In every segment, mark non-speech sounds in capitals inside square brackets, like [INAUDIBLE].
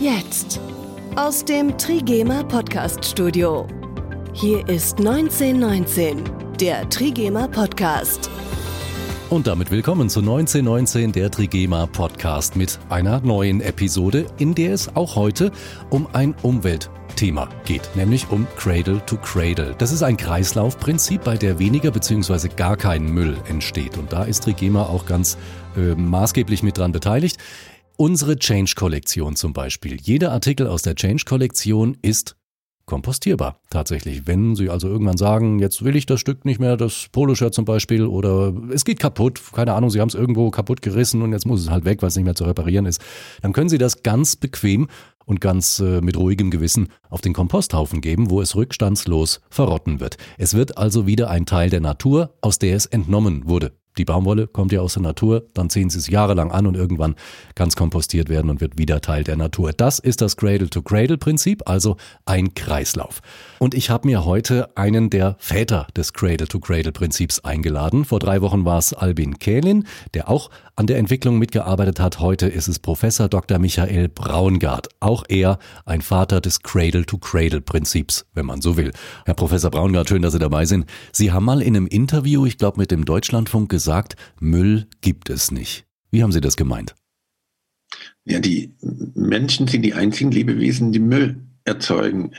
Jetzt. Aus dem Trigema Podcast Studio. Hier ist 1919, der Trigema Podcast. Und damit willkommen zu 1919, der Trigema Podcast mit einer neuen Episode, in der es auch heute um ein Umweltthema geht, nämlich um Cradle to Cradle. Das ist ein Kreislaufprinzip, bei der weniger bzw. gar kein Müll entsteht. Und da ist Trigema auch ganz äh, maßgeblich mit dran beteiligt. Unsere Change-Kollektion zum Beispiel. Jeder Artikel aus der Change-Kollektion ist kompostierbar. Tatsächlich. Wenn Sie also irgendwann sagen, jetzt will ich das Stück nicht mehr, das Poloshirt zum Beispiel, oder es geht kaputt, keine Ahnung, Sie haben es irgendwo kaputt gerissen und jetzt muss es halt weg, weil es nicht mehr zu reparieren ist, dann können Sie das ganz bequem und ganz äh, mit ruhigem Gewissen auf den Komposthaufen geben, wo es rückstandslos verrotten wird. Es wird also wieder ein Teil der Natur, aus der es entnommen wurde. Die Baumwolle kommt ja aus der Natur, dann ziehen sie es jahrelang an und irgendwann kann es kompostiert werden und wird wieder Teil der Natur. Das ist das Cradle-to-Cradle-Prinzip, also ein Kreislauf. Und ich habe mir heute einen der Väter des Cradle-to-Cradle-Prinzips eingeladen. Vor drei Wochen war es Albin Kählin, der auch an der Entwicklung mitgearbeitet hat. Heute ist es Professor Dr. Michael Braungart. Auch er ein Vater des Cradle-to-Cradle-Prinzips, wenn man so will. Herr Professor Braungart, schön, dass Sie dabei sind. Sie haben mal in einem Interview, ich glaube mit dem Deutschlandfunk, gesagt, Müll gibt es nicht. Wie haben Sie das gemeint? Ja, die Menschen sind die einzigen Lebewesen, die Müll erzeugen.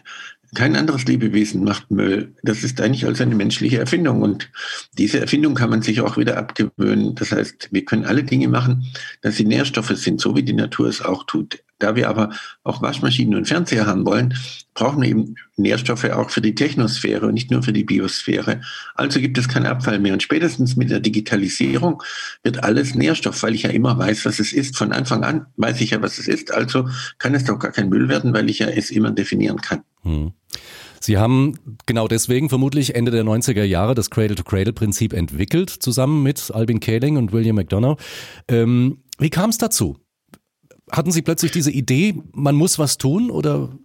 Kein anderes Lebewesen macht Müll. Das ist eigentlich als eine menschliche Erfindung. Und diese Erfindung kann man sich auch wieder abgewöhnen. Das heißt, wir können alle Dinge machen, dass sie Nährstoffe sind, so wie die Natur es auch tut. Da wir aber auch Waschmaschinen und Fernseher haben wollen, brauchen wir eben Nährstoffe auch für die Technosphäre und nicht nur für die Biosphäre. Also gibt es keinen Abfall mehr. Und spätestens mit der Digitalisierung wird alles Nährstoff, weil ich ja immer weiß, was es ist. Von Anfang an weiß ich ja, was es ist. Also kann es doch gar kein Müll werden, weil ich ja es immer definieren kann. Hm. Sie haben genau deswegen vermutlich Ende der 90er Jahre das Cradle-to-Cradle-Prinzip entwickelt, zusammen mit Albin Kaling und William McDonough. Ähm, wie kam es dazu? hatten Sie plötzlich diese Idee, man muss was tun oder?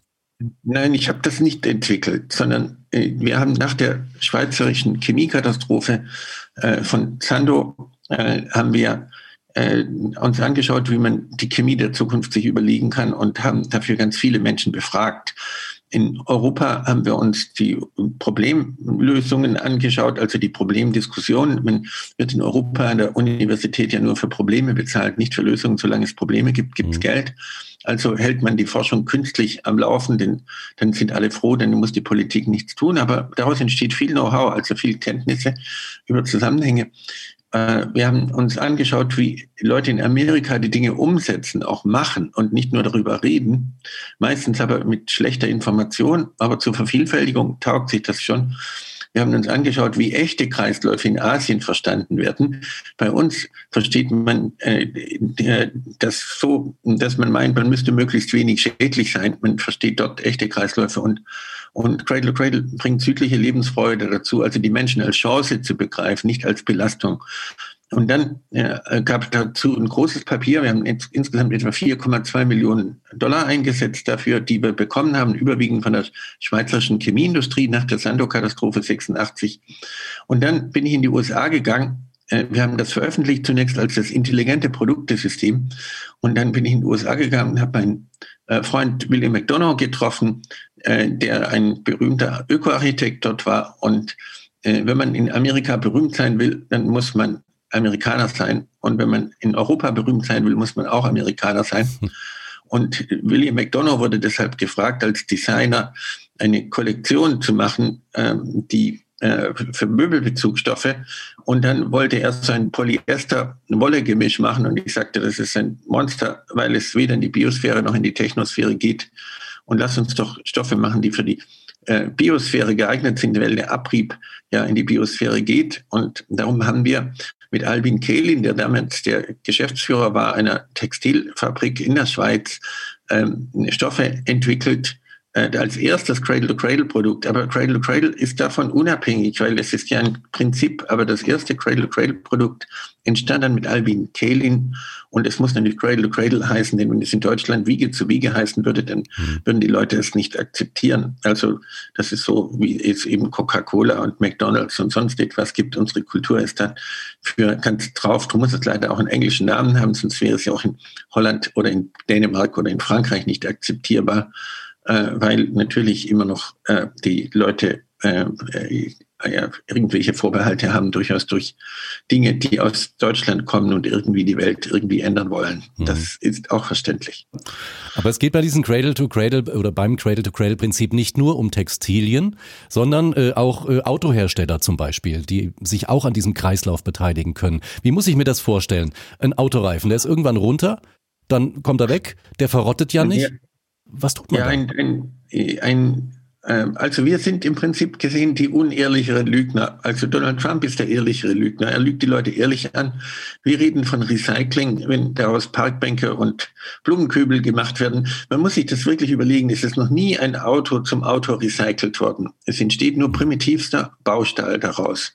Nein, ich habe das nicht entwickelt, sondern äh, wir haben nach der schweizerischen Chemiekatastrophe äh, von Zando äh, haben wir äh, uns angeschaut, wie man die Chemie der Zukunft sich überlegen kann und haben dafür ganz viele Menschen befragt. In Europa haben wir uns die Problemlösungen angeschaut, also die Problemdiskussion. Man wird in Europa an der Universität ja nur für Probleme bezahlt, nicht für Lösungen. Solange es Probleme gibt, gibt es mhm. Geld. Also hält man die Forschung künstlich am Laufen, denn dann sind alle froh, denn muss die Politik nichts tun. Aber daraus entsteht viel Know-how, also viel Kenntnisse über Zusammenhänge. Äh, wir haben uns angeschaut, wie Leute in Amerika die Dinge umsetzen, auch machen und nicht nur darüber reden. Meistens aber mit schlechter Information, aber zur Vervielfältigung taugt sich das schon. Wir haben uns angeschaut, wie echte Kreisläufe in Asien verstanden werden. Bei uns versteht man äh, das so, dass man meint, man müsste möglichst wenig schädlich sein. Man versteht dort echte Kreisläufe und und Cradle to Cradle bringt südliche Lebensfreude dazu, also die Menschen als Chance zu begreifen, nicht als Belastung. Und dann äh, gab es dazu ein großes Papier. Wir haben ins, insgesamt etwa 4,2 Millionen Dollar eingesetzt dafür, die wir bekommen haben, überwiegend von der schweizerischen Chemieindustrie nach der Sandow-Katastrophe 86. Und dann bin ich in die USA gegangen. Äh, wir haben das veröffentlicht zunächst als das intelligente Produktesystem. Und dann bin ich in die USA gegangen und habe meinen äh, Freund William McDonough getroffen, äh, der ein berühmter Ökoarchitekt dort war. Und äh, wenn man in Amerika berühmt sein will, dann muss man Amerikaner sein. Und wenn man in Europa berühmt sein will, muss man auch Amerikaner sein. Und William McDonough wurde deshalb gefragt, als Designer eine Kollektion zu machen, ähm, die äh, für Möbelbezugstoffe. Und dann wollte er so ein Polyester-Wolle-Gemisch machen. Und ich sagte, das ist ein Monster, weil es weder in die Biosphäre noch in die Technosphäre geht. Und lass uns doch Stoffe machen, die für die äh, Biosphäre geeignet sind, weil der Abrieb ja in die Biosphäre geht. Und darum haben wir mit Albin Kehlin, der damals der Geschäftsführer war einer Textilfabrik in der Schweiz, ähm, Stoffe entwickelt, äh, als erstes Cradle-to-Cradle-Produkt. Aber Cradle-to-Cradle ist davon unabhängig, weil es ist ja ein Prinzip, aber das erste Cradle-to-Cradle-Produkt entstand dann mit Albin Kehlin und es muss natürlich Cradle-to-Cradle heißen, denn wenn es in Deutschland Wiege zu Wiege heißen würde, dann mhm. würden die Leute es nicht akzeptieren. Also das ist so, wie es eben Coca-Cola und McDonalds und sonst etwas gibt. Unsere Kultur ist da für ganz drauf. Du musst es leider auch einen englischen Namen haben, sonst wäre es ja auch in Holland oder in Dänemark oder in Frankreich nicht akzeptierbar äh, weil natürlich immer noch äh, die Leute äh, äh, irgendwelche Vorbehalte haben, durchaus durch Dinge, die aus Deutschland kommen und irgendwie die Welt irgendwie ändern wollen. Mhm. Das ist auch verständlich. Aber es geht bei diesem Cradle-to-Cradle -Cradle oder beim Cradle-to-Cradle-Prinzip nicht nur um Textilien, sondern äh, auch äh, Autohersteller zum Beispiel, die sich auch an diesem Kreislauf beteiligen können. Wie muss ich mir das vorstellen? Ein Autoreifen, der ist irgendwann runter, dann kommt er weg, der verrottet ja nicht. Was tut man ja, da? Ein, ein, ein, äh, also wir sind im Prinzip gesehen die unehrlicheren Lügner. Also Donald Trump ist der ehrlichere Lügner. Er lügt die Leute ehrlich an. Wir reden von Recycling, wenn daraus Parkbänke und Blumenkübel gemacht werden. Man muss sich das wirklich überlegen. Es ist noch nie ein Auto zum Auto recycelt worden. Es entsteht nur primitivster Baustahl daraus.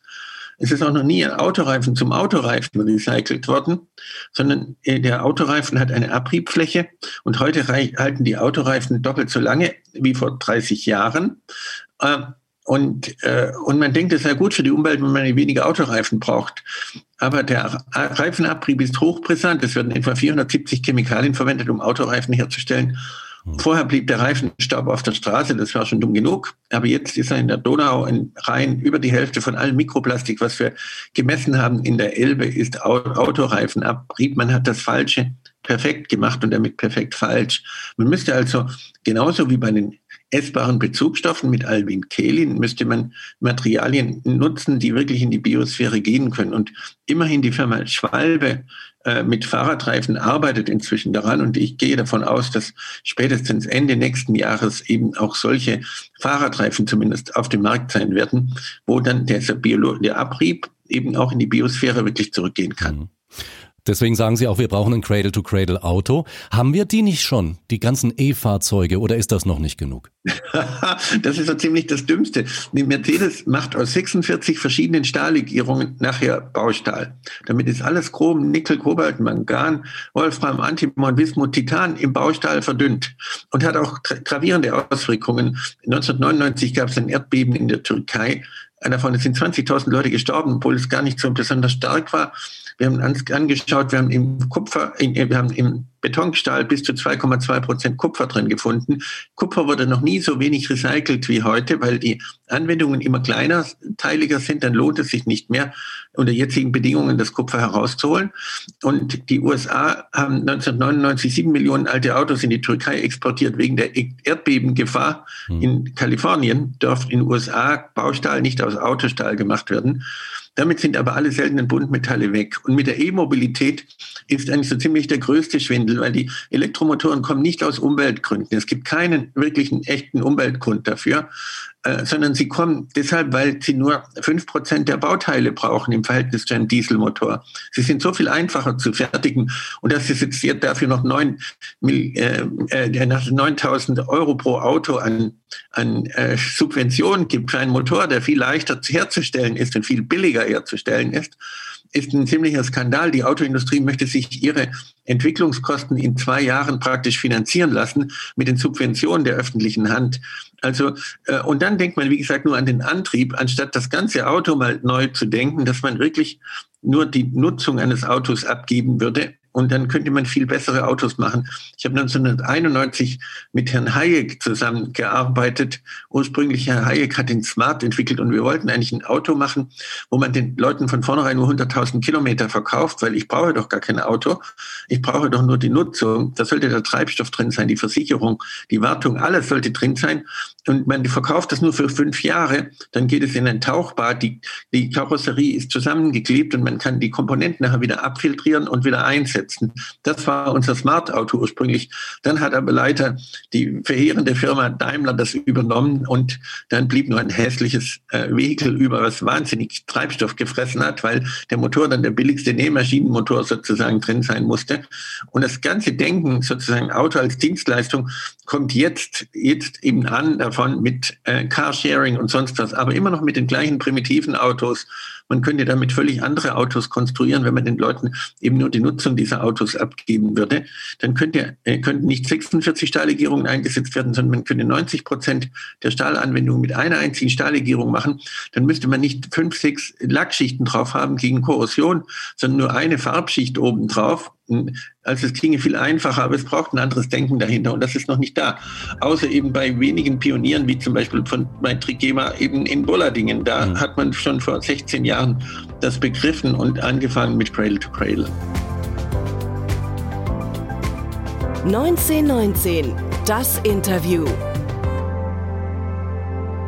Es ist auch noch nie ein Autoreifen zum Autoreifen recycelt worden, sondern äh, der Autoreifen hat eine Abriebfläche und heute halten die Autoreifen doppelt so lange wie vor 30 Jahren. Äh, und, äh, und man denkt, es sei gut für die Umwelt, wenn man weniger Autoreifen braucht. Aber der Reifenabrieb ist hochbrisant. Es werden etwa 470 Chemikalien verwendet, um Autoreifen herzustellen. Vorher blieb der Reifenstaub auf der Straße, das war schon dumm genug. Aber jetzt ist er in der Donau in Rhein über die Hälfte von allem Mikroplastik, was wir gemessen haben in der Elbe, ist Autoreifenabrieb. Man hat das Falsche perfekt gemacht und damit perfekt falsch. Man müsste also genauso wie bei den essbaren Bezugsstoffen mit Alvin Kehlin müsste man Materialien nutzen, die wirklich in die Biosphäre gehen können. Und immerhin die Firma Schwalbe mit Fahrradreifen arbeitet inzwischen daran und ich gehe davon aus, dass spätestens Ende nächsten Jahres eben auch solche Fahrradreifen zumindest auf dem Markt sein werden, wo dann der, der Abrieb eben auch in die Biosphäre wirklich zurückgehen kann. Mhm. Deswegen sagen Sie auch, wir brauchen ein Cradle-to-Cradle-Auto. Haben wir die nicht schon, die ganzen E-Fahrzeuge, oder ist das noch nicht genug? [LAUGHS] das ist so ziemlich das Dümmste. Die Mercedes macht aus 46 verschiedenen Stahllegierungen nachher Baustahl. Damit ist alles Chrom, Nickel, Kobalt, Mangan, Wolfram, Antimon, Bismut, Titan im Baustahl verdünnt und hat auch gravierende Auswirkungen. 1999 gab es ein Erdbeben in der Türkei. Davon sind 20.000 Leute gestorben, obwohl es gar nicht so besonders stark war. Wir haben uns angeschaut, wir haben im Kupfer, wir haben im Betonstahl bis zu 2,2 Prozent Kupfer drin gefunden. Kupfer wurde noch nie so wenig recycelt wie heute, weil die Anwendungen immer kleiner, teiliger sind. Dann lohnt es sich nicht mehr, unter jetzigen Bedingungen das Kupfer herauszuholen. Und die USA haben 1999 sieben Millionen alte Autos in die Türkei exportiert wegen der Erdbebengefahr. Hm. In Kalifornien darf in den USA Baustahl nicht aus Autostahl gemacht werden. Damit sind aber alle seltenen Buntmetalle weg. Und mit der E-Mobilität ist eigentlich so ziemlich der größte Schwindel, weil die Elektromotoren kommen nicht aus Umweltgründen. Es gibt keinen wirklichen echten Umweltgrund dafür. Äh, sondern sie kommen deshalb, weil sie nur fünf Prozent der Bauteile brauchen im Verhältnis zu einem Dieselmotor. Sie sind so viel einfacher zu fertigen und dass es jetzt dafür noch neun, äh, äh, 9000 Euro pro Auto an, an äh, Subventionen gibt für einen Motor, der viel leichter herzustellen ist und viel billiger herzustellen ist, ist ein ziemlicher Skandal. Die Autoindustrie möchte sich ihre Entwicklungskosten in zwei Jahren praktisch finanzieren lassen mit den Subventionen der öffentlichen Hand. Also, äh, und dann denkt man, wie gesagt, nur an den Antrieb, anstatt das ganze Auto mal neu zu denken, dass man wirklich nur die Nutzung eines Autos abgeben würde und dann könnte man viel bessere Autos machen. Ich habe 1991 mit Herrn Hayek zusammengearbeitet. Ursprünglich Herr Hayek hat den Smart entwickelt und wir wollten eigentlich ein Auto machen, wo man den Leuten von vornherein nur 100.000 Kilometer verkauft, weil ich brauche doch gar kein Auto. Ich brauche doch nur die Nutzung. Da sollte der Treibstoff drin sein, die Versicherung, die Wartung, alles sollte drin sein. Und man verkauft das nur für fünf Jahre. Dann geht es in ein Tauchbad. Die, die Karosserie ist zusammengeklebt und man kann die Komponenten nachher wieder abfiltrieren und wieder einsetzen einsetzen. Das war unser Smart-Auto ursprünglich. Dann hat aber leider die verheerende Firma Daimler das übernommen und dann blieb nur ein hässliches äh, Vehikel über, was wahnsinnig Treibstoff gefressen hat, weil der Motor dann der billigste Nähmaschinenmotor sozusagen drin sein musste. Und das ganze Denken, sozusagen Auto als Dienstleistung, kommt jetzt, jetzt eben an davon mit äh, Carsharing und sonst was, aber immer noch mit den gleichen primitiven Autos. Man könnte damit völlig andere Autos konstruieren, wenn man den Leuten eben nur die Nutzung dieser Autos abgeben würde. Dann könnte, äh, könnten nicht 46 Stahllegierungen eingesetzt werden, sondern man könnte 90 Prozent der Stahlanwendung mit einer einzigen Stahllegierung machen. Dann müsste man nicht fünf, sechs Lackschichten drauf haben gegen Korrosion, sondern nur eine Farbschicht oben drauf also es klinge viel einfacher, aber es braucht ein anderes Denken dahinter und das ist noch nicht da. Außer eben bei wenigen Pionieren, wie zum Beispiel von bei Trigema eben in Bollardingen. Da mhm. hat man schon vor 16 Jahren das begriffen und angefangen mit Cradle to Cradle. 1919, das Interview.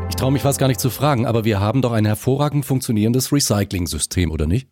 Ich traue mich fast gar nicht zu fragen, aber wir haben doch ein hervorragend funktionierendes Recycling-System, oder nicht?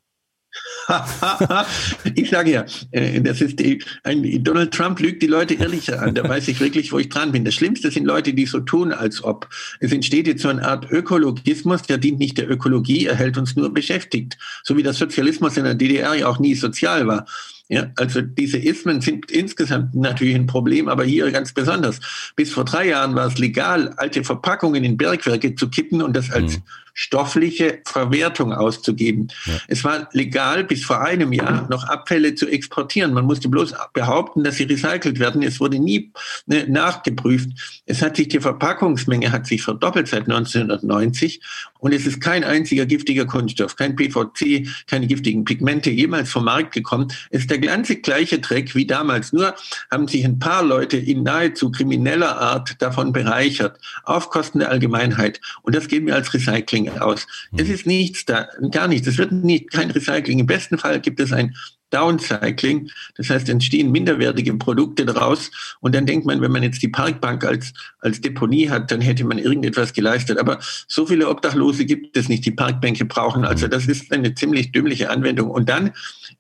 [LAUGHS] ich sage ja, äh, das ist die, ein, Donald Trump lügt die Leute ehrlicher an. Da weiß ich wirklich, wo ich dran bin. Das Schlimmste sind Leute, die so tun, als ob. Es entsteht jetzt so eine Art Ökologismus, der dient nicht der Ökologie, er hält uns nur beschäftigt. So wie der Sozialismus in der DDR ja auch nie sozial war. Ja, also diese Ismen sind insgesamt natürlich ein Problem, aber hier ganz besonders. Bis vor drei Jahren war es legal, alte Verpackungen in Bergwerke zu kippen und das als mhm stoffliche Verwertung auszugeben. Ja. Es war legal bis vor einem Jahr noch Abfälle zu exportieren. Man musste bloß behaupten, dass sie recycelt werden. Es wurde nie ne, nachgeprüft. Es hat sich die Verpackungsmenge hat sich verdoppelt seit 1990 und es ist kein einziger giftiger Kunststoff, kein PVC, keine giftigen Pigmente jemals vom Markt gekommen. Es ist der ganze gleiche Dreck wie damals. Nur haben sich ein paar Leute in nahezu krimineller Art davon bereichert, auf Kosten der Allgemeinheit. Und das geben wir als Recycling aus. Es mhm. ist nichts da, gar nichts. Es wird nicht kein Recycling. Im besten Fall gibt es ein Downcycling. Das heißt, entstehen minderwertige Produkte daraus. Und dann denkt man, wenn man jetzt die Parkbank als, als Deponie hat, dann hätte man irgendetwas geleistet. Aber so viele Obdachlose gibt es nicht, die Parkbänke brauchen. Also das ist eine ziemlich dümmliche Anwendung. Und dann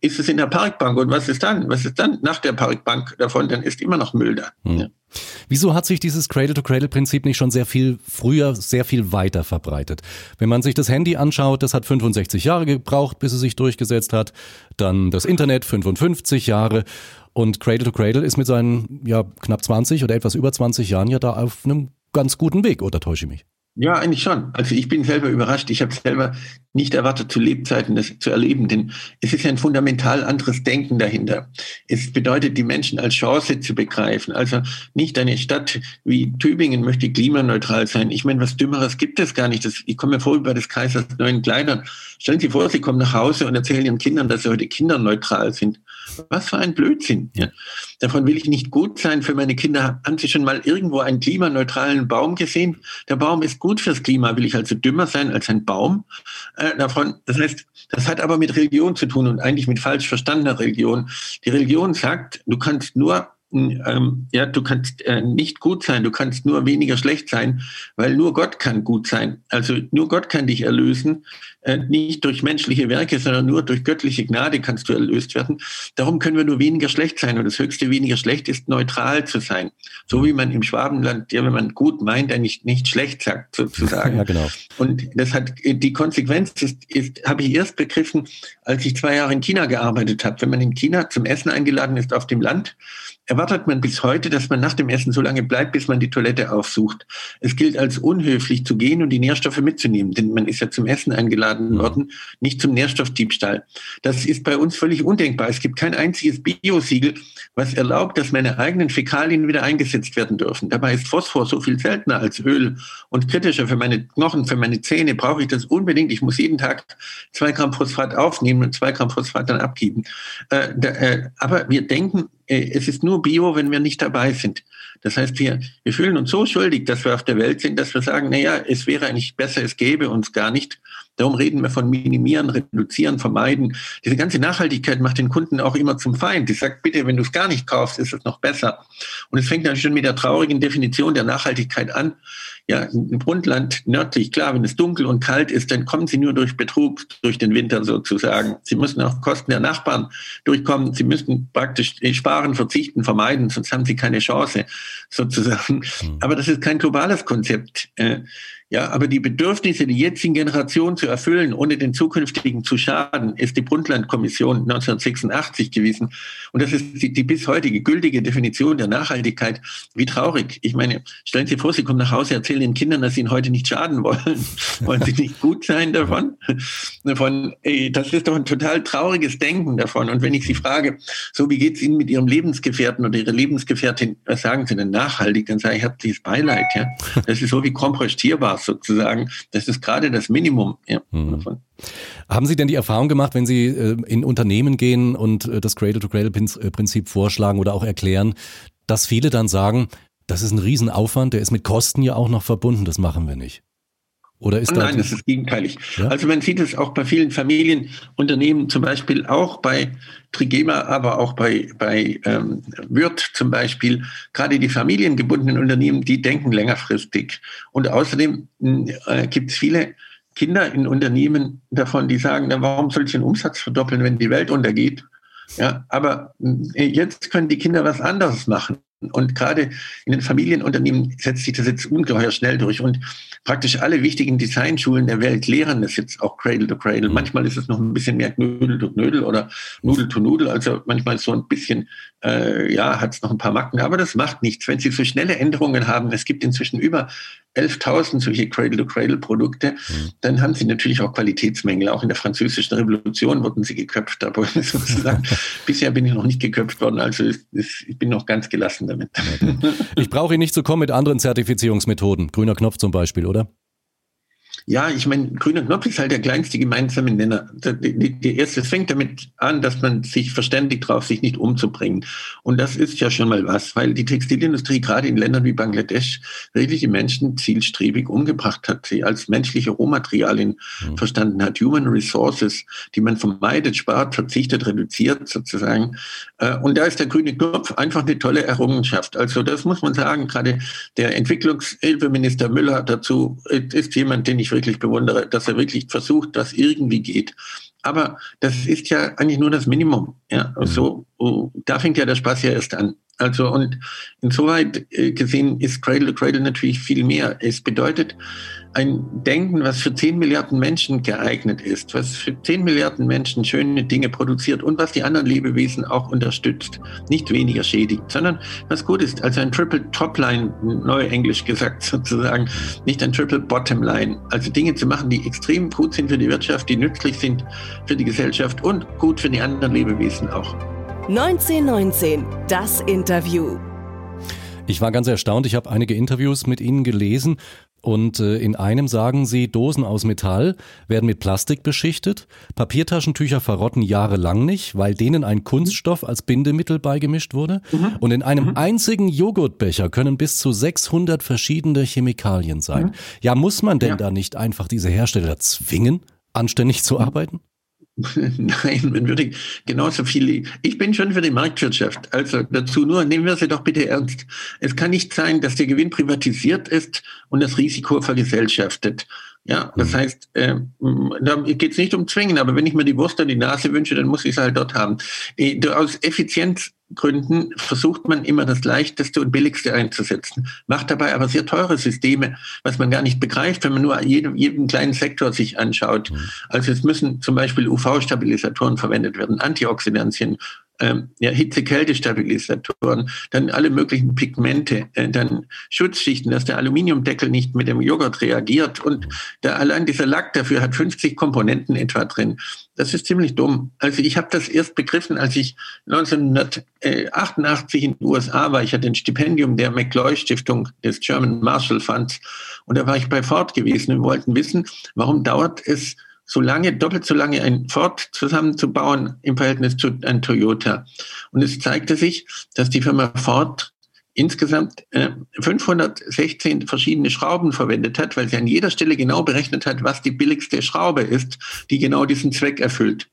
ist es in der Parkbank. Und was ist dann? Was ist dann nach der Parkbank davon? Dann ist immer noch Müll da. Hm. Ja. Wieso hat sich dieses Cradle-to-Cradle-Prinzip nicht schon sehr viel früher, sehr viel weiter verbreitet? Wenn man sich das Handy anschaut, das hat 65 Jahre gebraucht, bis es sich durchgesetzt hat. Dann das Internet 55 Jahre. Und Cradle-to-Cradle ist mit seinen ja, knapp 20 oder etwas über 20 Jahren ja da auf einem ganz guten Weg, oder täusche ich mich? Ja, eigentlich schon. Also ich bin selber überrascht. Ich habe selber nicht erwartet, zu Lebzeiten das zu erleben, denn es ist ja ein fundamental anderes Denken dahinter. Es bedeutet, die Menschen als Chance zu begreifen. Also nicht eine Stadt wie Tübingen möchte klimaneutral sein. Ich meine, was Dümmeres gibt es gar nicht. Das, ich komme mir vor über das Kaisers neuen Kleidern. Stellen Sie vor, Sie kommen nach Hause und erzählen Ihren Kindern, dass sie heute kinderneutral sind. Was für ein Blödsinn. Ja. Davon will ich nicht gut sein für meine Kinder. Haben Sie schon mal irgendwo einen klimaneutralen Baum gesehen? Der Baum ist gut fürs Klima. Will ich also dümmer sein als ein Baum? Äh, davon, das heißt, das hat aber mit Religion zu tun und eigentlich mit falsch verstandener Religion. Die Religion sagt, du kannst nur ähm, ja, du kannst äh, nicht gut sein, du kannst nur weniger schlecht sein, weil nur Gott kann gut sein. Also nur Gott kann dich erlösen, nicht durch menschliche Werke, sondern nur durch göttliche Gnade kannst du erlöst werden. Darum können wir nur weniger schlecht sein und das höchste weniger schlecht ist neutral zu sein. So wie man im Schwabenland, ja, wenn man gut meint, eigentlich nicht schlecht sagt, sozusagen. [LAUGHS] Ja, genau. Und das hat die Konsequenz ist, ist habe ich erst begriffen, als ich zwei Jahre in China gearbeitet habe. Wenn man in China zum Essen eingeladen ist auf dem Land, erwartet man bis heute, dass man nach dem Essen so lange bleibt, bis man die Toilette aufsucht. Es gilt als unhöflich zu gehen und die Nährstoffe mitzunehmen, denn man ist ja zum Essen eingeladen worden, nicht zum Nährstoffdiebstahl. Das ist bei uns völlig undenkbar. Es gibt kein einziges Biosiegel, was erlaubt, dass meine eigenen Fäkalien wieder eingesetzt werden dürfen. Dabei ist Phosphor so viel seltener als Öl und kritischer für meine Knochen, für meine Zähne brauche ich das unbedingt. Ich muss jeden Tag zwei Gramm Phosphat aufnehmen und zwei Gramm Phosphat dann abgeben. Äh, äh, aber wir denken, es ist nur Bio, wenn wir nicht dabei sind. Das heißt, wir, wir fühlen uns so schuldig, dass wir auf der Welt sind, dass wir sagen, naja, es wäre eigentlich besser, es gäbe uns gar nicht. Darum reden wir von minimieren, reduzieren, vermeiden. Diese ganze Nachhaltigkeit macht den Kunden auch immer zum Feind. Die sagt, bitte, wenn du es gar nicht kaufst, ist es noch besser. Und es fängt dann schon mit der traurigen Definition der Nachhaltigkeit an. Ja, im Grundland nördlich, klar, wenn es dunkel und kalt ist, dann kommen sie nur durch Betrug, durch den Winter sozusagen. Sie müssen auf Kosten der Nachbarn durchkommen. Sie müssen praktisch sparen, verzichten, vermeiden, sonst haben sie keine Chance sozusagen. Mhm. Aber das ist kein globales Konzept. Äh, ja, aber die Bedürfnisse der jetzigen Generation zu erfüllen, ohne den zukünftigen zu schaden, ist die Brundtland-Kommission 1986 gewesen. Und das ist die, die, bis heutige gültige Definition der Nachhaltigkeit. Wie traurig. Ich meine, stellen Sie vor, Sie kommen nach Hause, erzählen den Kindern, dass Sie Ihnen heute nicht schaden wollen. [LAUGHS] wollen Sie nicht gut sein davon? davon ey, das ist doch ein total trauriges Denken davon. Und wenn ich Sie frage, so wie geht es Ihnen mit Ihrem Lebensgefährten oder Ihrer Lebensgefährtin, was sagen Sie denn nachhaltig? Dann sage ich, herzliches Beileid. Ja? Das ist so wie kompostierbar sozusagen. Das ist gerade das Minimum. Ja, hm. Haben Sie denn die Erfahrung gemacht, wenn Sie äh, in Unternehmen gehen und äh, das Cradle-to-Cradle-Prinzip vorschlagen oder auch erklären, dass viele dann sagen, das ist ein Riesenaufwand, der ist mit Kosten ja auch noch verbunden, das machen wir nicht. Oder ist Nein, das ist gegenteilig. Ja? Also man sieht es auch bei vielen Familienunternehmen, zum Beispiel auch bei Trigema, aber auch bei, bei ähm, Wirt zum Beispiel. Gerade die familiengebundenen Unternehmen, die denken längerfristig. Und außerdem äh, gibt es viele Kinder in Unternehmen davon, die sagen, na, warum soll ich den Umsatz verdoppeln, wenn die Welt untergeht? Ja, aber jetzt können die Kinder was anderes machen. Und gerade in den Familienunternehmen setzt sich das jetzt ungeheuer schnell durch. Und praktisch alle wichtigen Designschulen der Welt lehren das jetzt auch Cradle to Cradle. Mhm. Manchmal ist es noch ein bisschen mehr Knödel to Knödel oder Nudel to Nudel. Also manchmal so ein bisschen, äh, ja, hat es noch ein paar Macken. Aber das macht nichts. Wenn Sie so schnelle Änderungen haben, es gibt inzwischen über 11.000 solche Cradle-to-Cradle-Produkte, mhm. dann haben sie natürlich auch Qualitätsmängel. Auch in der französischen Revolution wurden sie geköpft. Aber [LAUGHS] sozusagen, bisher bin ich noch nicht geköpft worden, also ist, ist, ich bin noch ganz gelassen damit. Ich brauche ihn nicht zu kommen mit anderen Zertifizierungsmethoden. Grüner Knopf zum Beispiel, oder? Ja, ich meine, grüner Knopf ist halt der kleinste gemeinsame Nenner. Die erste, es fängt damit an, dass man sich verständigt darauf, sich nicht umzubringen. Und das ist ja schon mal was, weil die Textilindustrie gerade in Ländern wie Bangladesch wirklich die Menschen zielstrebig umgebracht hat, sie als menschliche Rohmaterialien mhm. verstanden hat, Human Resources, die man vermeidet, spart, verzichtet, reduziert sozusagen. Äh, und da ist der grüne Knopf einfach eine tolle Errungenschaft. Also das muss man sagen, gerade der Entwicklungshilfeminister Müller dazu ist jemand, den ich wirklich bewundere, dass er wirklich versucht, was irgendwie geht. Aber das ist ja eigentlich nur das Minimum. Ja, mhm. so, oh, da fängt ja der Spaß ja erst an. Also und insoweit äh, gesehen ist Cradle to Cradle natürlich viel mehr. Es bedeutet ein Denken, was für 10 Milliarden Menschen geeignet ist, was für 10 Milliarden Menschen schöne Dinge produziert und was die anderen Lebewesen auch unterstützt, nicht weniger schädigt, sondern was gut ist. Also ein Triple Topline, neu englisch gesagt [LAUGHS] sozusagen, nicht ein Triple Bottomline. Also Dinge zu machen, die extrem gut sind für die Wirtschaft, die nützlich sind für die Gesellschaft und gut für die anderen Lebewesen auch. 1919, das Interview. Ich war ganz erstaunt. Ich habe einige Interviews mit Ihnen gelesen und äh, in einem sagen Sie, Dosen aus Metall werden mit Plastik beschichtet, Papiertaschentücher verrotten jahrelang nicht, weil denen ein Kunststoff als Bindemittel beigemischt wurde. Mhm. Und in einem mhm. einzigen Joghurtbecher können bis zu 600 verschiedene Chemikalien sein. Mhm. Ja, muss man denn ja. da nicht einfach diese Hersteller zwingen, anständig zu mhm. arbeiten? [LAUGHS] Nein, man würde genauso viel. Ich bin schon für die Marktwirtschaft. Also dazu nur, nehmen wir sie doch bitte ernst. Es kann nicht sein, dass der Gewinn privatisiert ist und das Risiko vergesellschaftet. Ja, das mhm. heißt, äh, da geht es nicht um Zwingen, aber wenn ich mir die Wurst an die Nase wünsche, dann muss ich es halt dort haben. Äh, aus Effizienzgründen versucht man immer das Leichteste und Billigste einzusetzen, macht dabei aber sehr teure Systeme, was man gar nicht begreift, wenn man nur jeden, jeden kleinen Sektor sich anschaut. Mhm. Also es müssen zum Beispiel UV-Stabilisatoren verwendet werden, Antioxidantien, ähm, ja, Hitze-Kälte-Stabilisatoren, dann alle möglichen Pigmente, äh, dann Schutzschichten, dass der Aluminiumdeckel nicht mit dem Joghurt reagiert und da allein dieser Lack dafür hat 50 Komponenten etwa drin. Das ist ziemlich dumm. Also ich habe das erst begriffen, als ich 1988 in den USA war. Ich hatte ein Stipendium der McCloy-Stiftung des German Marshall Funds und da war ich bei Ford gewesen und wollten wissen, warum dauert es so lange, doppelt so lange ein Ford zusammenzubauen im Verhältnis zu einem Toyota. Und es zeigte sich, dass die Firma Ford insgesamt äh, 516 verschiedene Schrauben verwendet hat, weil sie an jeder Stelle genau berechnet hat, was die billigste Schraube ist, die genau diesen Zweck erfüllt.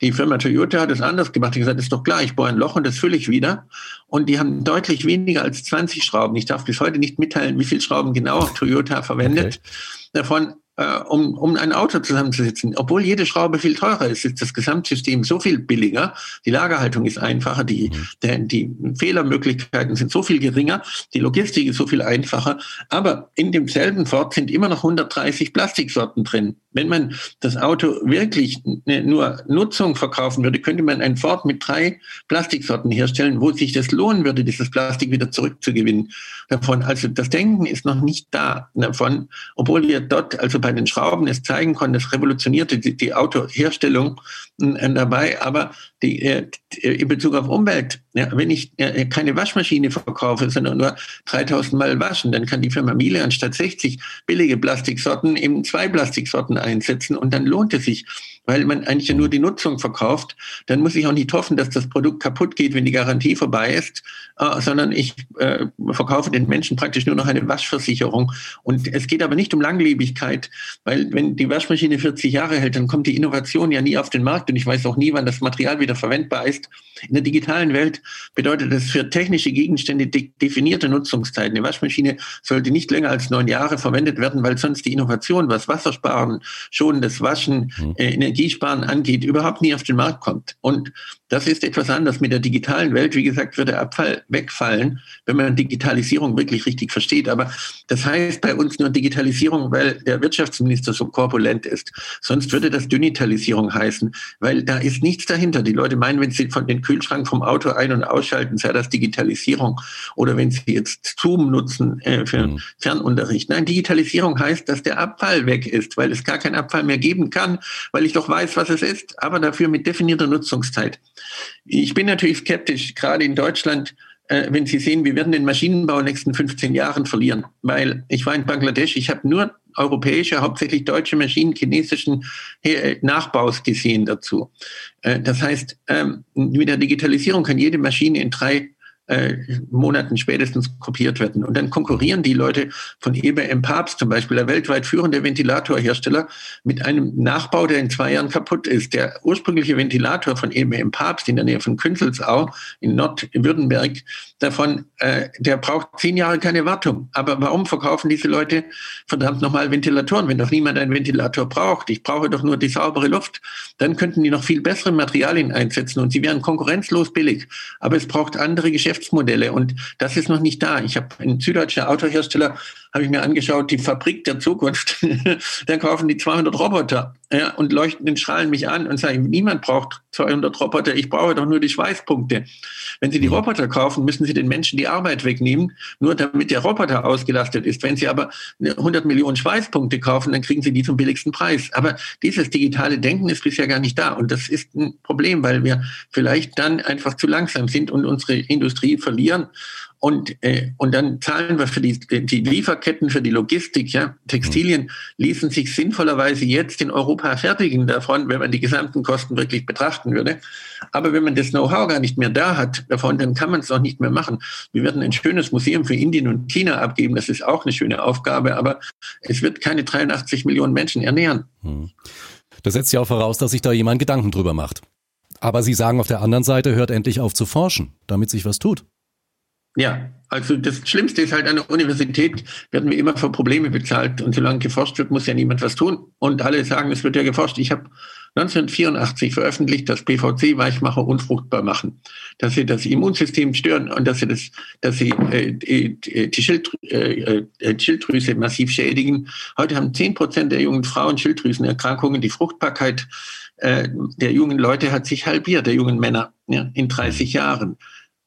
Die Firma Toyota hat es anders gemacht. Die gesagt, ist doch klar, ich bohre ein Loch und das fülle ich wieder. Und die haben deutlich weniger als 20 Schrauben. Ich darf bis heute nicht mitteilen, wie viele Schrauben genau Toyota verwendet. Okay. Davon äh, um, um ein Auto zusammenzusetzen. Obwohl jede Schraube viel teurer ist, ist das Gesamtsystem so viel billiger. Die Lagerhaltung ist einfacher, die, mhm. der, die Fehlermöglichkeiten sind so viel geringer, die Logistik ist so viel einfacher. Aber in demselben Ford sind immer noch 130 Plastiksorten drin. Wenn man das Auto wirklich nur Nutzung verkaufen würde, könnte man ein Ford mit drei Plastiksorten herstellen, wo sich das lohnen würde, dieses Plastik wieder zurückzugewinnen. Davon, also das Denken ist noch nicht da davon, obwohl wir dort, also bei den Schrauben es zeigen konnten, es revolutionierte die, die Autoherstellung äh, dabei, aber die, äh, in Bezug auf Umwelt, ja, wenn ich äh, keine Waschmaschine verkaufe, sondern nur 3000 Mal waschen, dann kann die Firma Miele anstatt 60 billige Plastiksorten eben zwei Plastiksorten einsetzen und dann lohnt es sich, weil man eigentlich ja nur die Nutzung verkauft. Dann muss ich auch nicht hoffen, dass das Produkt kaputt geht, wenn die Garantie vorbei ist, äh, sondern ich äh, verkaufe den Menschen praktisch nur noch eine Waschversicherung. Und es geht aber nicht um Langlebigkeit, weil wenn die Waschmaschine 40 Jahre hält, dann kommt die Innovation ja nie auf den Markt und ich weiß auch nie, wann das Material wieder verwendbar ist. In der digitalen Welt bedeutet das für technische Gegenstände de definierte Nutzungszeiten. Eine Waschmaschine sollte nicht länger als neun Jahre verwendet werden, weil sonst die Innovation, was Wassersparen, schonendes Waschen, mhm. äh, Energiesparen angeht, überhaupt nie auf den Markt kommt. Und das ist etwas anders. Mit der digitalen Welt, wie gesagt, wird der Abfall wegfallen, wenn man Digitalisierung wirklich richtig versteht. Aber das heißt bei uns nur Digitalisierung, weil der Wirtschaftsminister so korpulent ist. Sonst würde das Dynitalisierung heißen, weil da ist nichts dahinter. Die Leute meinen, wenn sie von den Kühlschrank vom Auto ein- und ausschalten, sei das Digitalisierung. Oder wenn sie jetzt Zoom nutzen äh, für mhm. Fernunterricht. Nein, Digitalisierung heißt, dass der Abfall weg ist, weil es gar keinen Abfall mehr geben kann, weil ich doch weiß, was es ist, aber dafür mit definierter Nutzungszeit. Ich bin natürlich skeptisch, gerade in Deutschland, äh, wenn Sie sehen, wir werden den Maschinenbau in den nächsten 15 Jahren verlieren, weil ich war in Bangladesch, ich habe nur europäische, hauptsächlich deutsche Maschinen chinesischen äh, Nachbaus gesehen dazu. Äh, das heißt, ähm, mit der Digitalisierung kann jede Maschine in drei äh, Monaten spätestens kopiert werden. Und dann konkurrieren die Leute von EBM Papst zum Beispiel, der weltweit führende Ventilatorhersteller, mit einem Nachbau, der in zwei Jahren kaputt ist. Der ursprüngliche Ventilator von EBM Papst in der Nähe von Künzelsau in Nordwürttemberg, davon, äh, der braucht zehn Jahre keine Wartung. Aber warum verkaufen diese Leute verdammt nochmal Ventilatoren, wenn doch niemand einen Ventilator braucht? Ich brauche doch nur die saubere Luft. Dann könnten die noch viel bessere Materialien einsetzen und sie wären konkurrenzlos billig. Aber es braucht andere Geschäfte Geschäftsmodelle und das ist noch nicht da. Ich habe ein süddeutscher Autohersteller habe ich mir angeschaut, die Fabrik der Zukunft. [LAUGHS] dann kaufen die 200 Roboter ja, und leuchten den Strahlen mich an und sagen, niemand braucht 200 Roboter, ich brauche doch nur die Schweißpunkte. Wenn Sie die Roboter kaufen, müssen Sie den Menschen die Arbeit wegnehmen, nur damit der Roboter ausgelastet ist. Wenn Sie aber 100 Millionen Schweißpunkte kaufen, dann kriegen Sie die zum billigsten Preis. Aber dieses digitale Denken ist bisher gar nicht da und das ist ein Problem, weil wir vielleicht dann einfach zu langsam sind und unsere Industrie verlieren. Und, äh, und dann zahlen wir für die, die Lieferketten, für die Logistik. Ja? Textilien ließen sich sinnvollerweise jetzt in Europa fertigen davon, wenn man die gesamten Kosten wirklich betrachten würde. Aber wenn man das Know-how gar nicht mehr da hat davon, dann kann man es auch nicht mehr machen. Wir werden ein schönes Museum für Indien und China abgeben. Das ist auch eine schöne Aufgabe, aber es wird keine 83 Millionen Menschen ernähren. Hm. Das setzt ja auch voraus, dass sich da jemand Gedanken drüber macht. Aber Sie sagen auf der anderen Seite, hört endlich auf zu forschen, damit sich was tut. Ja, also das Schlimmste ist halt an der Universität werden wir immer für Probleme bezahlt und solange geforscht wird, muss ja niemand was tun. Und alle sagen, es wird ja geforscht. Ich habe 1984 veröffentlicht, dass PVC-Weichmacher unfruchtbar machen, dass sie das Immunsystem stören und dass sie das, dass sie äh, die, Schild, äh, äh, Schilddrüse massiv schädigen. Heute haben 10 Prozent der jungen Frauen Schilddrüsenerkrankungen. Die Fruchtbarkeit äh, der jungen Leute hat sich halbiert, der jungen Männer ja, in 30 Jahren.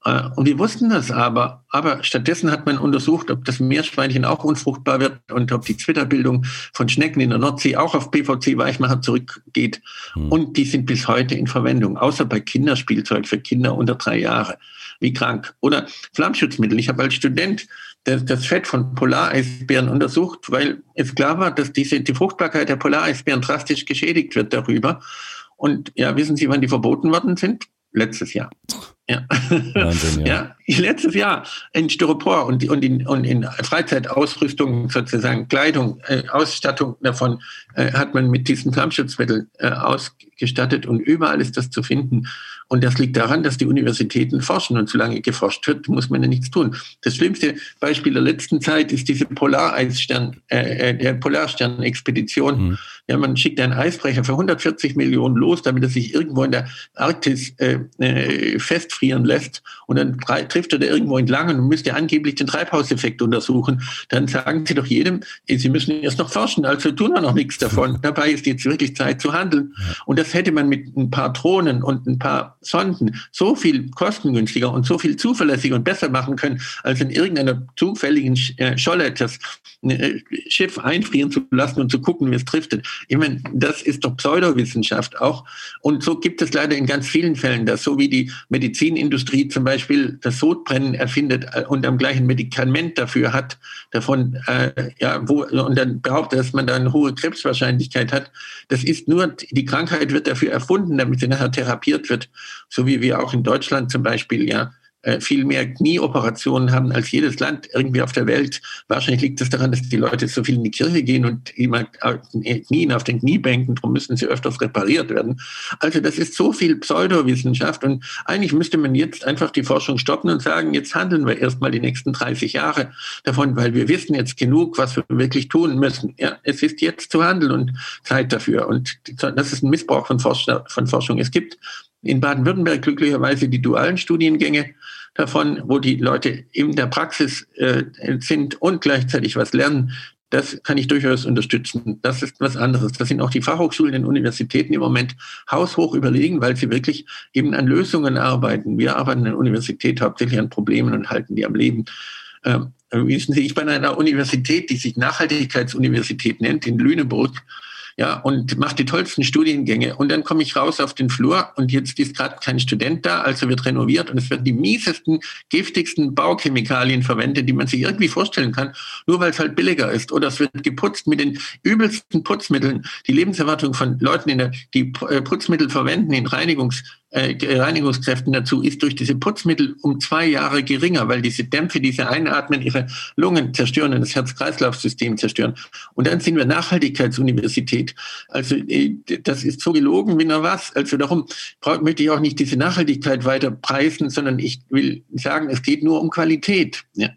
Äh, und wir wussten das aber. Aber stattdessen hat man untersucht, ob das Meerschweinchen auch unfruchtbar wird und ob die Zwitterbildung von Schnecken in der Nordsee auch auf PVC-Weichmacher zurückgeht. Hm. Und die sind bis heute in Verwendung, außer bei Kinderspielzeug für Kinder unter drei Jahre. Wie krank. Oder Flammschutzmittel. Ich habe als Student das, das Fett von Polareisbären untersucht, weil es klar war, dass diese, die Fruchtbarkeit der Polareisbären drastisch geschädigt wird darüber. Und ja, wissen Sie, wann die verboten worden sind? Letztes Jahr. Ja. Wahnsinn, ja. [LAUGHS] ja. Letztes Jahr in Styropor und, und, in, und in Freizeitausrüstung, sozusagen Kleidung, äh, Ausstattung davon, äh, hat man mit diesen Flammschutzmitteln äh, ausgestattet und überall ist das zu finden. Und das liegt daran, dass die Universitäten forschen und solange geforscht wird, muss man ja nichts tun. Das schlimmste Beispiel der letzten Zeit ist diese Polareisstern, äh, äh der Polarstern-Expedition. Mhm. Ja, man schickt einen Eisbrecher für 140 Millionen los, damit er sich irgendwo in der Arktis äh, äh, festfrieren lässt. Und dann trifft er da irgendwo entlang und müsste angeblich den Treibhauseffekt untersuchen. Dann sagen sie doch jedem, sie müssen erst noch forschen, also tun wir noch nichts davon. Dabei ist jetzt wirklich Zeit zu handeln. Und das hätte man mit ein paar Drohnen und ein paar Sonden so viel kostengünstiger und so viel zuverlässiger und besser machen können, als in irgendeiner zufälligen äh, Scholle das äh, Schiff einfrieren zu lassen und zu gucken, wie es driftet. Ich meine, das ist doch Pseudowissenschaft auch. Und so gibt es leider in ganz vielen Fällen das, so wie die Medizinindustrie zum Beispiel das Sodbrennen erfindet äh, und am gleichen Medikament dafür hat, davon, äh, ja, wo, und dann behauptet, dass man da eine hohe Krebswahrscheinlichkeit hat. Das ist nur, die Krankheit wird dafür erfunden, damit sie nachher therapiert wird so wie wir auch in Deutschland zum Beispiel ja viel mehr Knieoperationen haben als jedes Land irgendwie auf der Welt. Wahrscheinlich liegt es das daran, dass die Leute so viel in die Kirche gehen und immer Knien auf den Kniebänken, darum müssen sie öfters repariert werden. Also das ist so viel Pseudowissenschaft und eigentlich müsste man jetzt einfach die Forschung stoppen und sagen, jetzt handeln wir erstmal die nächsten 30 Jahre davon, weil wir wissen jetzt genug, was wir wirklich tun müssen. Ja, es ist jetzt zu handeln und Zeit dafür. Und das ist ein Missbrauch von, von Forschung. Es gibt in Baden-Württemberg glücklicherweise die dualen Studiengänge davon, wo die Leute in der Praxis äh, sind und gleichzeitig was lernen. Das kann ich durchaus unterstützen. Das ist was anderes. Das sind auch die Fachhochschulen und Universitäten im Moment haushoch überlegen, weil sie wirklich eben an Lösungen arbeiten. Wir arbeiten in der Universität hauptsächlich an Problemen und halten die am Leben. Ähm, wissen Sie, ich bin an einer Universität, die sich Nachhaltigkeitsuniversität nennt, in Lüneburg ja, und mache die tollsten Studiengänge. Und dann komme ich raus auf den Flur und jetzt ist gerade kein Student da, also wird renoviert und es werden die miesesten, giftigsten Bauchemikalien verwendet, die man sich irgendwie vorstellen kann, nur weil es halt billiger ist. Oder es wird geputzt mit den übelsten Putzmitteln. Die Lebenserwartung von Leuten, der, die äh, Putzmittel verwenden in Reinigungs äh, Reinigungskräften dazu ist durch diese Putzmittel um zwei Jahre geringer, weil diese Dämpfe, die sie einatmen, ihre Lungen zerstören und das Herz-Kreislauf-System zerstören. Und dann sind wir Nachhaltigkeitsuniversität. Also äh, das ist so gelogen wie nur was. Also darum möchte ich auch nicht diese Nachhaltigkeit weiter preisen, sondern ich will sagen, es geht nur um Qualität. Ja.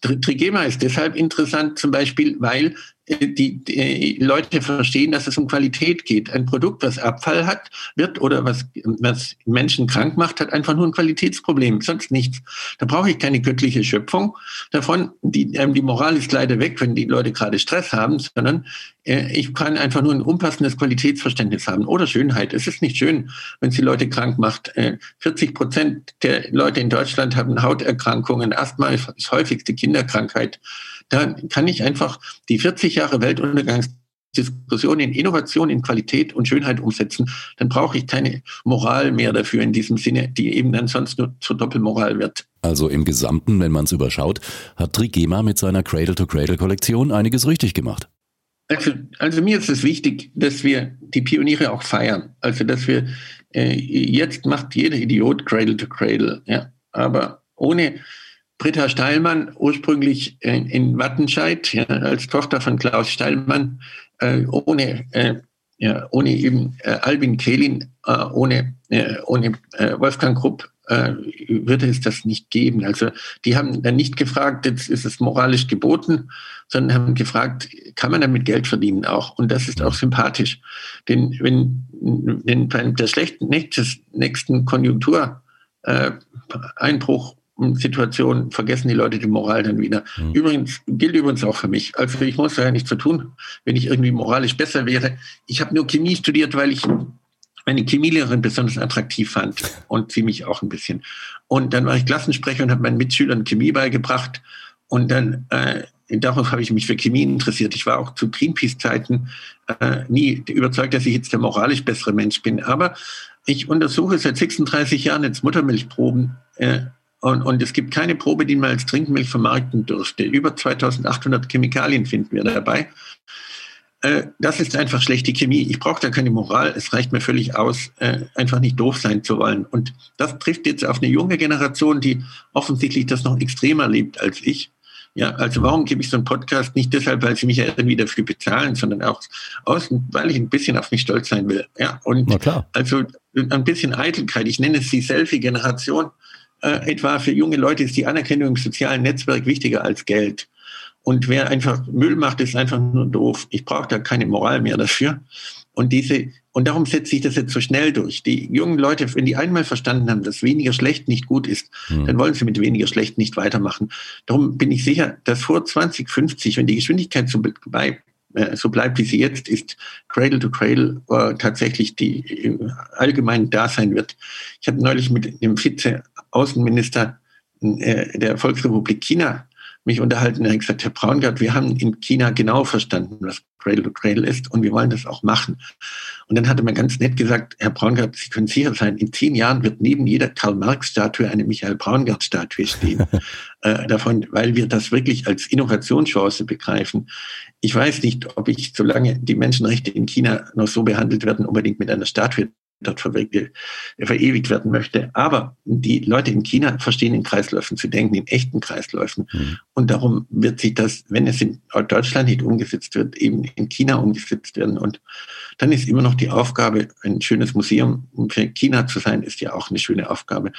Trigema ist deshalb interessant zum Beispiel, weil die, die Leute verstehen, dass es um Qualität geht. Ein Produkt, was Abfall hat, wird oder was, was Menschen krank macht, hat einfach nur ein Qualitätsproblem, sonst nichts. Da brauche ich keine göttliche Schöpfung davon. Die, ähm, die Moral ist leider weg, wenn die Leute gerade Stress haben, sondern äh, ich kann einfach nur ein unpassendes Qualitätsverständnis haben oder Schönheit. Es ist nicht schön, wenn es die Leute krank macht. Äh, 40 Prozent der Leute in Deutschland haben Hauterkrankungen. Asthma ist häufigste Kinderkrankheit da kann ich einfach die 40 Jahre Weltuntergangsdiskussion in Innovation, in Qualität und Schönheit umsetzen, dann brauche ich keine Moral mehr dafür in diesem Sinne, die eben dann sonst nur zur Doppelmoral wird. Also im Gesamten, wenn man es überschaut, hat Trigema mit seiner Cradle-to-Cradle-Kollektion einiges richtig gemacht. Also, also, mir ist es wichtig, dass wir die Pioniere auch feiern. Also dass wir äh, jetzt macht jeder Idiot Cradle to Cradle, ja. Aber ohne Britta Steilmann, ursprünglich in, in Wattenscheid, ja, als Tochter von Klaus Steilmann, äh, ohne, äh, ja, ohne eben äh, Albin Kehlin, äh, ohne, äh, ohne äh, Wolfgang Krupp würde es das nicht geben. Also die haben dann nicht gefragt, jetzt ist es moralisch geboten, sondern haben gefragt, kann man damit Geld verdienen auch? Und das ist auch sympathisch. Denn wenn, wenn bei der schlechten nächsten Konjunktureinbruch Situation vergessen die Leute die Moral dann wieder. Mhm. Übrigens gilt übrigens auch für mich. Also ich muss da ja nichts zu tun, wenn ich irgendwie moralisch besser wäre. Ich habe nur Chemie studiert, weil ich meine Chemielehrerin besonders attraktiv fand und sie mich auch ein bisschen. Und dann war ich Klassensprecher und habe meinen Mitschülern Chemie beigebracht. Und dann äh, darauf habe ich mich für Chemie interessiert. Ich war auch zu Greenpeace-Zeiten äh, nie überzeugt, dass ich jetzt der moralisch bessere Mensch bin. Aber ich untersuche seit 36 Jahren jetzt Muttermilchproben äh, und, und es gibt keine Probe, die man als Trinkmilch vermarkten dürfte. Über 2800 Chemikalien finden wir dabei. äh, das ist einfach schlechte Chemie. Ich brauche da keine Moral. Es reicht mir völlig aus, äh, einfach nicht doof sein zu wollen. Und das trifft jetzt auf eine junge Generation, die offensichtlich das noch extremer lebt als ich. Ja, also warum gebe ich so einen Podcast? Nicht deshalb, weil sie mich ja irgendwie dafür bezahlen, sondern auch aus, weil ich ein bisschen auf mich stolz sein will. Ja, und also ein bisschen Eitelkeit. Ich nenne es die Selfie-Generation. Äh, etwa für junge Leute ist die Anerkennung im sozialen Netzwerk wichtiger als Geld. Und wer einfach Müll macht, ist einfach nur doof. Ich brauche da keine Moral mehr dafür. Und diese, und darum setzt sich das jetzt so schnell durch. Die jungen Leute, wenn die einmal verstanden haben, dass weniger schlecht nicht gut ist, mhm. dann wollen sie mit weniger schlecht nicht weitermachen. Darum bin ich sicher, dass vor 2050, wenn die Geschwindigkeit so bleibt, äh, so bleibt, wie sie jetzt ist, Cradle to Cradle äh, tatsächlich die äh, allgemein da sein wird. Ich habe neulich mit dem Vize-Außenminister äh, der Volksrepublik China mich unterhalten. Er hat gesagt, Herr Braungart, wir haben in China genau verstanden, was Cradle to Cradle ist und wir wollen das auch machen. Und dann hat er mir ganz nett gesagt, Herr Braungart, Sie können sicher sein, in zehn Jahren wird neben jeder Karl-Marx-Statue eine Michael Braungart-Statue stehen. [LAUGHS] äh, davon, weil wir das wirklich als Innovationschance begreifen. Ich weiß nicht, ob ich, solange die Menschenrechte in China noch so behandelt werden, unbedingt mit einer Statue dort verewigt werden möchte. Aber die Leute in China verstehen in Kreisläufen zu denken, in echten Kreisläufen. Mhm. Und darum wird sich das, wenn es in Deutschland nicht umgesetzt wird, eben in China umgesetzt werden. Und dann ist immer noch die Aufgabe, ein schönes Museum für China zu sein, ist ja auch eine schöne Aufgabe.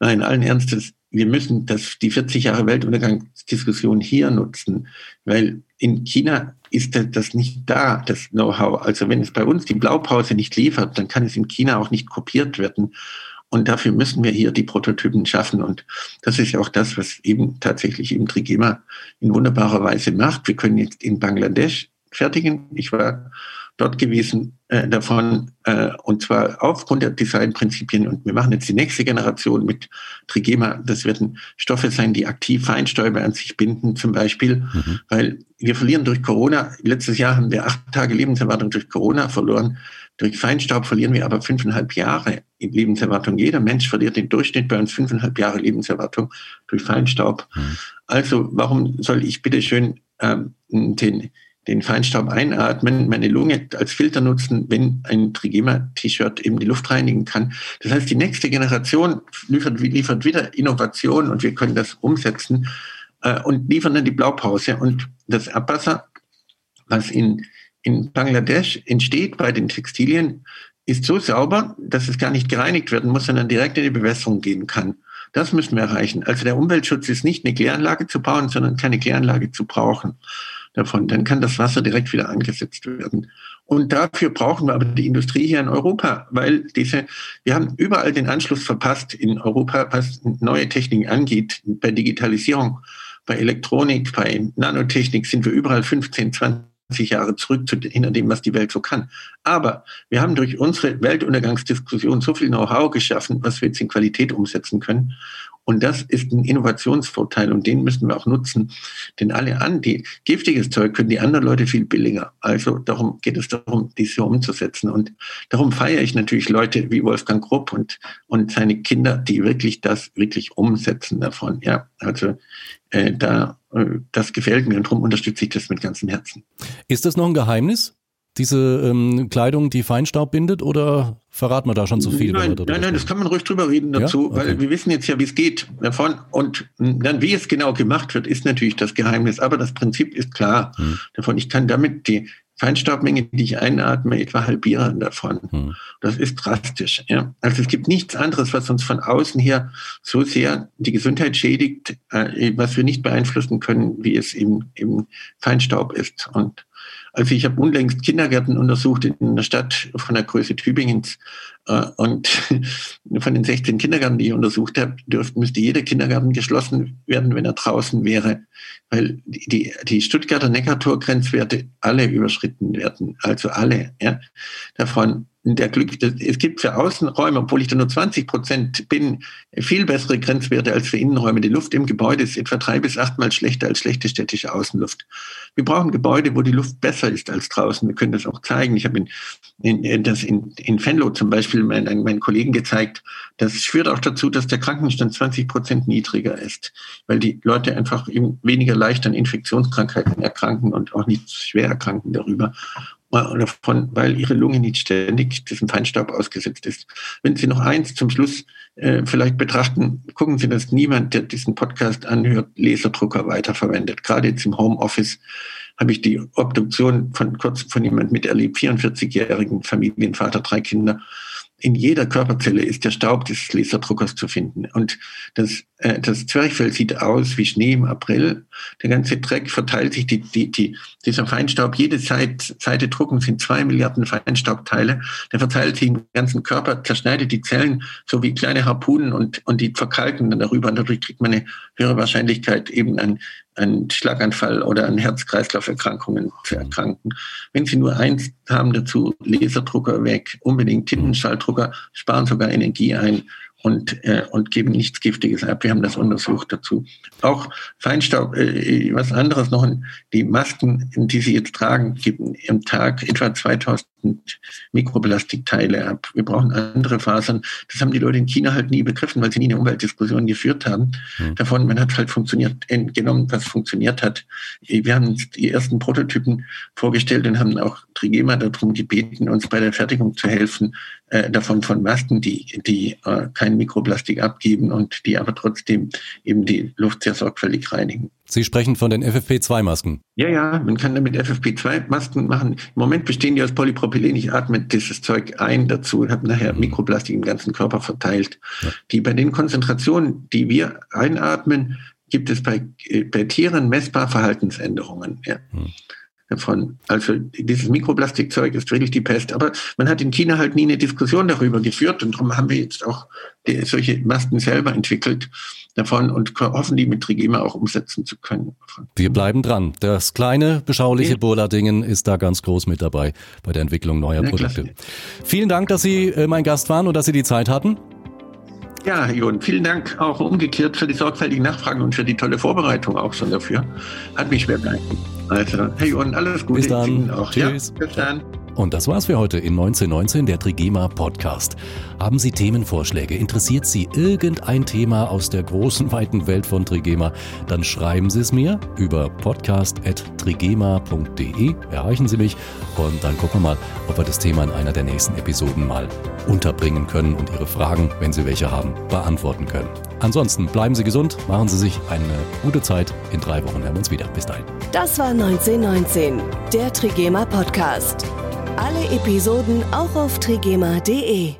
Nein, allen Ernstes, wir müssen das, die 40 Jahre Weltuntergangsdiskussion hier nutzen, weil in China ist das nicht da, das Know-how. Also wenn es bei uns die Blaupause nicht liefert, dann kann es in China auch nicht kopiert werden. Und dafür müssen wir hier die Prototypen schaffen. Und das ist ja auch das, was eben tatsächlich eben Trigema in wunderbarer Weise macht. Wir können jetzt in Bangladesch fertigen. Ich war dort gewesen äh, davon, äh, und zwar aufgrund der Designprinzipien. Und wir machen jetzt die nächste Generation mit Trigema. Das werden Stoffe sein, die aktiv Feinstäube an sich binden, zum Beispiel, mhm. weil wir verlieren durch Corona. Letztes Jahr haben wir acht Tage Lebenserwartung durch Corona verloren. Durch Feinstaub verlieren wir aber fünfeinhalb Jahre in Lebenserwartung. Jeder Mensch verliert im Durchschnitt bei uns fünfeinhalb Jahre Lebenserwartung durch Feinstaub. Mhm. Also warum soll ich bitte schön ähm, den den Feinstaub einatmen, meine Lunge als Filter nutzen, wenn ein Trigema-T-Shirt eben die Luft reinigen kann. Das heißt, die nächste Generation liefert, liefert wieder Innovation und wir können das umsetzen äh, und liefern dann die Blaupause. Und das Abwasser, was in, in Bangladesch entsteht bei den Textilien, ist so sauber, dass es gar nicht gereinigt werden muss, sondern direkt in die Bewässerung gehen kann. Das müssen wir erreichen. Also der Umweltschutz ist nicht eine Kläranlage zu bauen, sondern keine Kläranlage zu brauchen davon. Dann kann das Wasser direkt wieder angesetzt werden. Und dafür brauchen wir aber die Industrie hier in Europa, weil diese, wir haben überall den Anschluss verpasst in Europa, was neue Techniken angeht, bei Digitalisierung, bei Elektronik, bei Nanotechnik sind wir überall 15, 20 Jahre zurück zu, hinter dem, was die Welt so kann. Aber wir haben durch unsere Weltuntergangsdiskussion so viel Know-how geschaffen, was wir jetzt in Qualität umsetzen können. Und das ist ein Innovationsvorteil und den müssen wir auch nutzen. Denn alle an, die giftiges Zeug können die anderen Leute viel billiger. Also darum geht es darum, dies hier umzusetzen. Und darum feiere ich natürlich Leute wie Wolfgang Grupp und, und seine Kinder, die wirklich das wirklich umsetzen davon. Ja, also äh, da, äh, das gefällt mir und darum unterstütze ich das mit ganzem Herzen. Ist das noch ein Geheimnis? Diese ähm, Kleidung, die Feinstaub bindet oder verraten wir da schon zu viel? Nein, nein, nein, das kann man ruhig drüber reden dazu, ja? okay. weil wir wissen jetzt ja, wie es geht davon. Und dann, wie es genau gemacht wird, ist natürlich das Geheimnis. Aber das Prinzip ist klar hm. davon. Ich kann damit die Feinstaubmenge, die ich einatme, etwa halbieren davon. Hm. Das ist drastisch. Ja. Also es gibt nichts anderes, was uns von außen her so sehr die Gesundheit schädigt, äh, was wir nicht beeinflussen können, wie es im, im Feinstaub ist. Und also ich habe unlängst Kindergärten untersucht in einer Stadt von der Größe Tübingens. Äh, und [LAUGHS] von den 16 Kindergärten, die ich untersucht habe, dürfte, müsste jeder Kindergarten geschlossen werden, wenn er draußen wäre, weil die, die Stuttgarter Neckartor-Grenzwerte alle überschritten werden. Also alle. Ja. Davon der Glück, es gibt für Außenräume, obwohl ich da nur 20 Prozent bin, viel bessere Grenzwerte als für Innenräume. Die Luft im Gebäude ist etwa drei bis achtmal schlechter als schlechte städtische Außenluft. Wir brauchen Gebäude, wo die Luft besser ist als draußen. Wir können das auch zeigen. Ich habe in, in, das in, in Venlo zum Beispiel meinen, meinen Kollegen gezeigt. Das führt auch dazu, dass der Krankenstand 20 Prozent niedriger ist, weil die Leute einfach eben weniger leicht an Infektionskrankheiten erkranken und auch nicht schwer erkranken darüber davon, weil ihre Lunge nicht ständig diesem Feinstaub ausgesetzt ist. Wenn Sie noch eins zum Schluss äh, vielleicht betrachten, gucken Sie, dass niemand, der diesen Podcast anhört, Laserdrucker weiterverwendet. Gerade jetzt im Homeoffice habe ich die Obduktion von kurz von jemand miterlebt, 44-jährigen Familienvater, drei Kinder, in jeder Körperzelle ist der Staub des Laserdruckers zu finden. Und das, äh, das Zwerchfell sieht aus wie Schnee im April. Der ganze Dreck verteilt sich, die, die, die, dieser Feinstaub, jede Seite, Seite drucken sind zwei Milliarden Feinstaubteile. Der verteilt sich im ganzen Körper, zerschneidet die Zellen so wie kleine Harpunen und, und die verkalken dann darüber. Und dadurch kriegt man eine höhere Wahrscheinlichkeit, eben an einen Schlaganfall oder an Herz-Kreislauf-Erkrankungen zu erkranken. Wenn Sie nur eins haben dazu, Laserdrucker weg, unbedingt Tintenschalldrucker, sparen sogar Energie ein und, äh, und geben nichts Giftiges ab. Wir haben das untersucht dazu. Auch Feinstaub, äh, was anderes noch, die Masken, die Sie jetzt tragen, geben im Tag etwa 2000 Mikroplastikteile ab. Wir brauchen andere Fasern. Das haben die Leute in China halt nie begriffen, weil sie nie eine Umweltdiskussion geführt haben. Mhm. Davon, man hat halt funktioniert, genommen, was funktioniert hat. Wir haben die ersten Prototypen vorgestellt und haben auch Trigema darum gebeten, uns bei der Fertigung zu helfen, äh, davon von Masken, die, die äh, kein Mikroplastik abgeben und die aber trotzdem eben die Luft sehr sorgfältig reinigen. Sie sprechen von den FFP2-Masken. Ja, ja, man kann damit FFP2-Masken machen. Im Moment bestehen die aus Polypropylen. Ich atme dieses Zeug ein dazu und habe nachher mhm. Mikroplastik im ganzen Körper verteilt. Ja. Die bei den Konzentrationen, die wir einatmen, gibt es bei, äh, bei Tieren messbar Verhaltensänderungen. Ja. Mhm davon. Also dieses Mikroplastikzeug ist wirklich die Pest. Aber man hat in China halt nie eine Diskussion darüber geführt und darum haben wir jetzt auch die, solche Masken selber entwickelt davon und hoffen, die mit Trigema auch umsetzen zu können. Wir bleiben dran. Das kleine, beschauliche ja. Burla-Dingen ist da ganz groß mit dabei bei der Entwicklung neuer ja, Produkte. Klasse. Vielen Dank, dass Sie äh, mein Gast waren und dass Sie die Zeit hatten. Ja, Jon, vielen Dank auch umgekehrt für die sorgfältigen Nachfragen und für die tolle Vorbereitung auch schon dafür. Hat mich schwer beeindruckt. Also, hey Jon, alles Gute. Bis dann. Auch. Tschüss. Ja, bis dann. Und das war's für heute in 1919, der Trigema Podcast. Haben Sie Themenvorschläge? Interessiert Sie irgendein Thema aus der großen, weiten Welt von Trigema? Dann schreiben Sie es mir über podcast.trigema.de. Erreichen Sie mich und dann gucken wir mal, ob wir das Thema in einer der nächsten Episoden mal unterbringen können und Ihre Fragen, wenn Sie welche haben, beantworten können. Ansonsten bleiben Sie gesund, machen Sie sich eine gute Zeit. In drei Wochen hören wir uns wieder. Bis dahin. Das war 1919, der Trigema Podcast. Alle Episoden auch auf trigema.de.